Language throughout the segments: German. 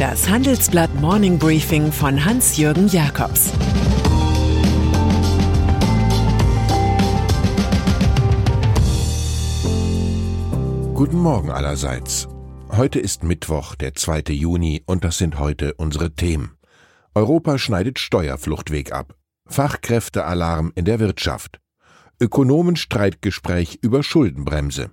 Das Handelsblatt Morning Briefing von Hans-Jürgen Jakobs Guten Morgen allerseits. Heute ist Mittwoch, der 2. Juni, und das sind heute unsere Themen. Europa schneidet Steuerfluchtweg ab. Fachkräftealarm in der Wirtschaft. Ökonomenstreitgespräch über Schuldenbremse.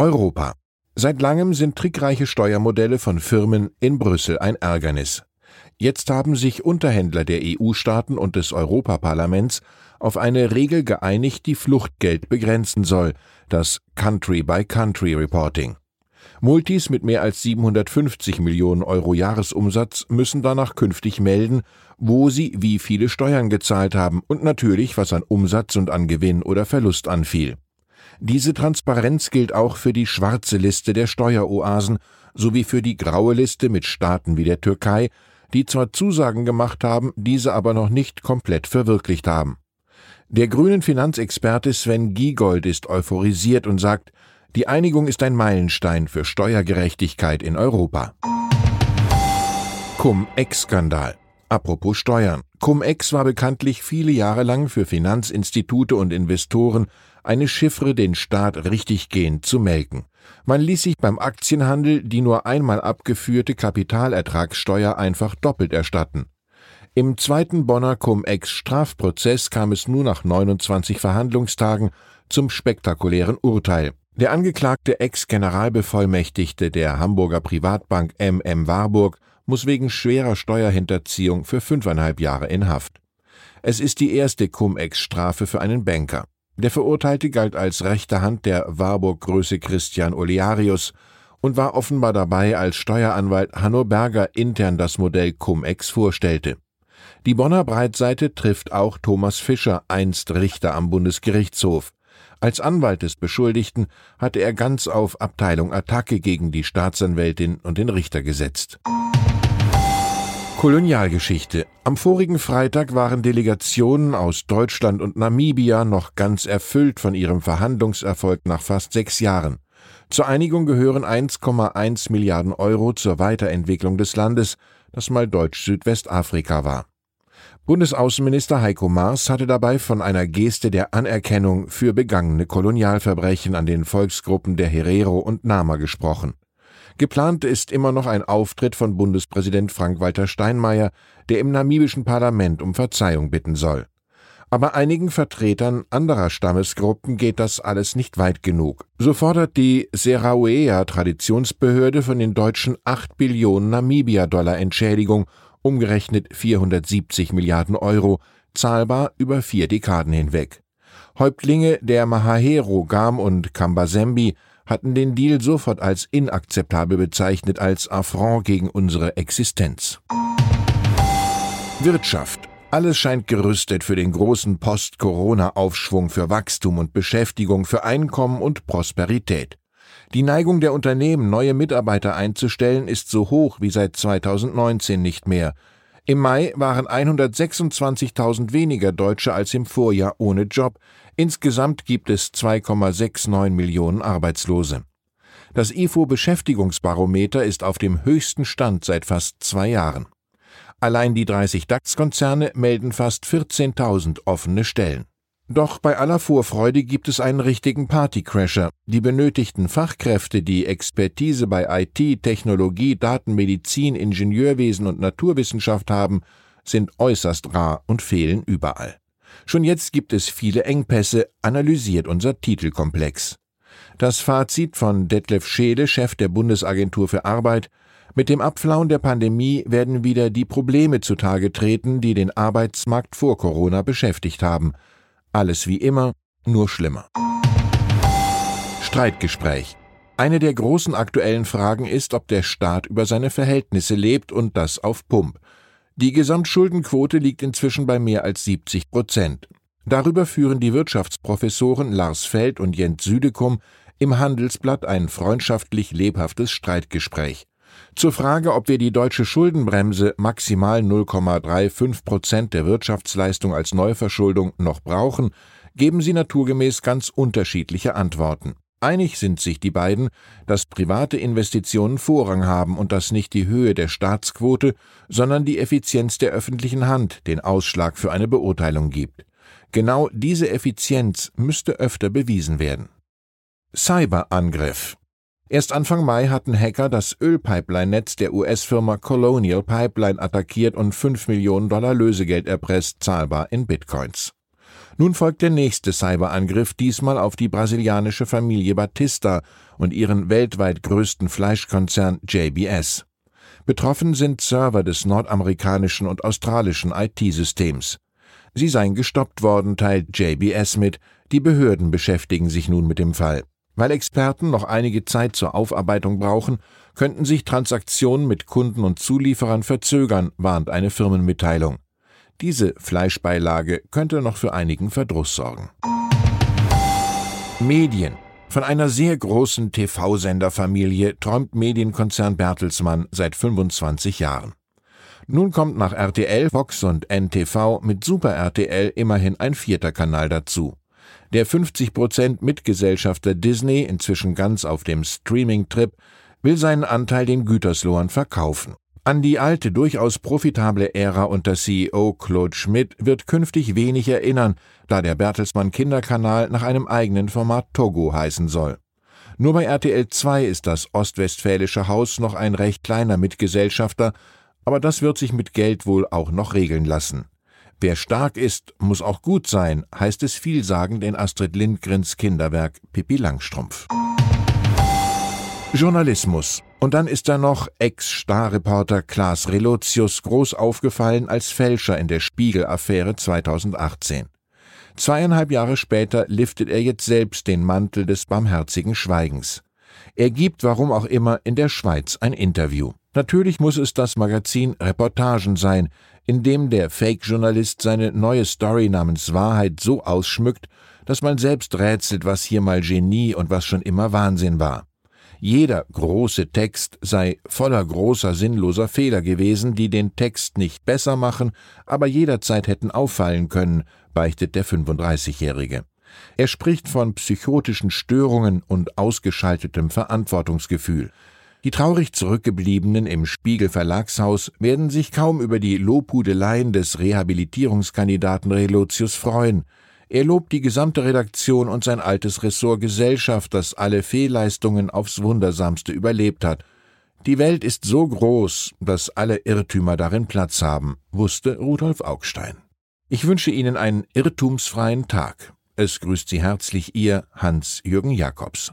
Europa. Seit langem sind trickreiche Steuermodelle von Firmen in Brüssel ein Ärgernis. Jetzt haben sich Unterhändler der EU-Staaten und des Europaparlaments auf eine Regel geeinigt, die Fluchtgeld begrenzen soll, das Country-by-Country-Reporting. Multis mit mehr als 750 Millionen Euro Jahresumsatz müssen danach künftig melden, wo sie wie viele Steuern gezahlt haben und natürlich, was an Umsatz und an Gewinn oder Verlust anfiel. Diese Transparenz gilt auch für die schwarze Liste der Steueroasen sowie für die graue Liste mit Staaten wie der Türkei, die zwar Zusagen gemacht haben, diese aber noch nicht komplett verwirklicht haben. Der grünen Finanzexperte Sven Giegold ist euphorisiert und sagt, die Einigung ist ein Meilenstein für Steuergerechtigkeit in Europa. Cum-Ex-Skandal. Apropos Steuern. Cum-Ex war bekanntlich viele Jahre lang für Finanzinstitute und Investoren eine Chiffre, den Staat richtiggehend zu melken. Man ließ sich beim Aktienhandel die nur einmal abgeführte Kapitalertragssteuer einfach doppelt erstatten. Im zweiten Bonner Cum-Ex-Strafprozess kam es nur nach 29 Verhandlungstagen zum spektakulären Urteil. Der angeklagte Ex-Generalbevollmächtigte der Hamburger Privatbank MM Warburg muss wegen schwerer Steuerhinterziehung für fünfeinhalb Jahre in Haft. Es ist die erste Cum-Ex-Strafe für einen Banker. Der Verurteilte galt als rechte Hand der Warburg-Größe Christian Olearius und war offenbar dabei, als Steueranwalt Hanno Berger intern das Modell Cum-Ex vorstellte. Die Bonner Breitseite trifft auch Thomas Fischer, einst Richter am Bundesgerichtshof. Als Anwalt des Beschuldigten hatte er ganz auf Abteilung Attacke gegen die Staatsanwältin und den Richter gesetzt. Kolonialgeschichte. Am vorigen Freitag waren Delegationen aus Deutschland und Namibia noch ganz erfüllt von ihrem Verhandlungserfolg nach fast sechs Jahren. Zur Einigung gehören 1,1 Milliarden Euro zur Weiterentwicklung des Landes, das mal Deutsch-Südwestafrika war. Bundesaußenminister Heiko Maas hatte dabei von einer Geste der Anerkennung für begangene Kolonialverbrechen an den Volksgruppen der Herero und Nama gesprochen. Geplant ist immer noch ein Auftritt von Bundespräsident Frank-Walter Steinmeier, der im namibischen Parlament um Verzeihung bitten soll. Aber einigen Vertretern anderer Stammesgruppen geht das alles nicht weit genug. So fordert die Serauea Traditionsbehörde von den Deutschen 8 Billionen Namibia-Dollar Entschädigung, umgerechnet 470 Milliarden Euro, zahlbar über vier Dekaden hinweg. Häuptlinge der Mahahero, Gam und Kambasembi hatten den Deal sofort als inakzeptabel bezeichnet, als Affront gegen unsere Existenz. Wirtschaft. Alles scheint gerüstet für den großen Post-Corona-Aufschwung für Wachstum und Beschäftigung, für Einkommen und Prosperität. Die Neigung der Unternehmen, neue Mitarbeiter einzustellen, ist so hoch wie seit 2019 nicht mehr. Im Mai waren 126.000 weniger Deutsche als im Vorjahr ohne Job. Insgesamt gibt es 2,69 Millionen Arbeitslose. Das IFO Beschäftigungsbarometer ist auf dem höchsten Stand seit fast zwei Jahren. Allein die 30 DAX-Konzerne melden fast 14.000 offene Stellen. Doch bei aller Vorfreude gibt es einen richtigen Partycrasher. Die benötigten Fachkräfte, die Expertise bei IT, Technologie, Datenmedizin, Ingenieurwesen und Naturwissenschaft haben, sind äußerst rar und fehlen überall. Schon jetzt gibt es viele Engpässe, analysiert unser Titelkomplex. Das Fazit von Detlef Scheele, Chef der Bundesagentur für Arbeit, mit dem Abflauen der Pandemie werden wieder die Probleme zutage treten, die den Arbeitsmarkt vor Corona beschäftigt haben – alles wie immer, nur schlimmer. Streitgespräch. Eine der großen aktuellen Fragen ist, ob der Staat über seine Verhältnisse lebt und das auf Pump. Die Gesamtschuldenquote liegt inzwischen bei mehr als 70 Prozent. Darüber führen die Wirtschaftsprofessoren Lars Feld und Jens Südekum im Handelsblatt ein freundschaftlich lebhaftes Streitgespräch. Zur Frage, ob wir die deutsche Schuldenbremse maximal 0,35 Prozent der Wirtschaftsleistung als Neuverschuldung noch brauchen, geben sie naturgemäß ganz unterschiedliche Antworten. Einig sind sich die beiden, dass private Investitionen Vorrang haben und dass nicht die Höhe der Staatsquote, sondern die Effizienz der öffentlichen Hand den Ausschlag für eine Beurteilung gibt. Genau diese Effizienz müsste öfter bewiesen werden. Cyberangriff Erst Anfang Mai hatten Hacker das Ölpipeline-Netz der US-Firma Colonial Pipeline attackiert und 5 Millionen Dollar Lösegeld erpresst, zahlbar in Bitcoins. Nun folgt der nächste Cyberangriff, diesmal auf die brasilianische Familie Batista und ihren weltweit größten Fleischkonzern JBS. Betroffen sind Server des nordamerikanischen und australischen IT-Systems. Sie seien gestoppt worden, teilt JBS mit, die Behörden beschäftigen sich nun mit dem Fall. Weil Experten noch einige Zeit zur Aufarbeitung brauchen, könnten sich Transaktionen mit Kunden und Zulieferern verzögern, warnt eine Firmenmitteilung. Diese Fleischbeilage könnte noch für einigen Verdruss sorgen. Medien. Von einer sehr großen TV-Senderfamilie träumt Medienkonzern Bertelsmann seit 25 Jahren. Nun kommt nach RTL, Fox und NTV mit Super RTL immerhin ein vierter Kanal dazu. Der 50% Mitgesellschafter Disney, inzwischen ganz auf dem Streaming-Trip, will seinen Anteil den Güterslohern verkaufen. An die alte, durchaus profitable Ära unter CEO Claude Schmidt wird künftig wenig erinnern, da der Bertelsmann Kinderkanal nach einem eigenen Format Togo heißen soll. Nur bei RTL 2 ist das ostwestfälische Haus noch ein recht kleiner Mitgesellschafter, aber das wird sich mit Geld wohl auch noch regeln lassen. Wer stark ist, muss auch gut sein, heißt es vielsagend in Astrid Lindgrens Kinderwerk Pippi Langstrumpf. Journalismus. Und dann ist da noch Ex-Starreporter Klaas Relotius groß aufgefallen als Fälscher in der Spiegel-Affäre 2018. Zweieinhalb Jahre später liftet er jetzt selbst den Mantel des barmherzigen Schweigens. Er gibt, warum auch immer, in der Schweiz ein Interview. Natürlich muss es das Magazin Reportagen sein, in dem der Fake-Journalist seine neue Story namens Wahrheit so ausschmückt, dass man selbst rätselt, was hier mal Genie und was schon immer Wahnsinn war. Jeder große Text sei voller großer sinnloser Fehler gewesen, die den Text nicht besser machen, aber jederzeit hätten auffallen können, beichtet der 35-Jährige. Er spricht von psychotischen Störungen und ausgeschaltetem Verantwortungsgefühl. Die traurig Zurückgebliebenen im Spiegel Verlagshaus werden sich kaum über die Lobhudeleien des Rehabilitierungskandidaten Relotius freuen. Er lobt die gesamte Redaktion und sein altes Ressort Gesellschaft, das alle Fehlleistungen aufs Wundersamste überlebt hat. Die Welt ist so groß, dass alle Irrtümer darin Platz haben, wusste Rudolf Augstein. Ich wünsche Ihnen einen irrtumsfreien Tag. Es grüßt Sie herzlich Ihr Hans-Jürgen Jakobs.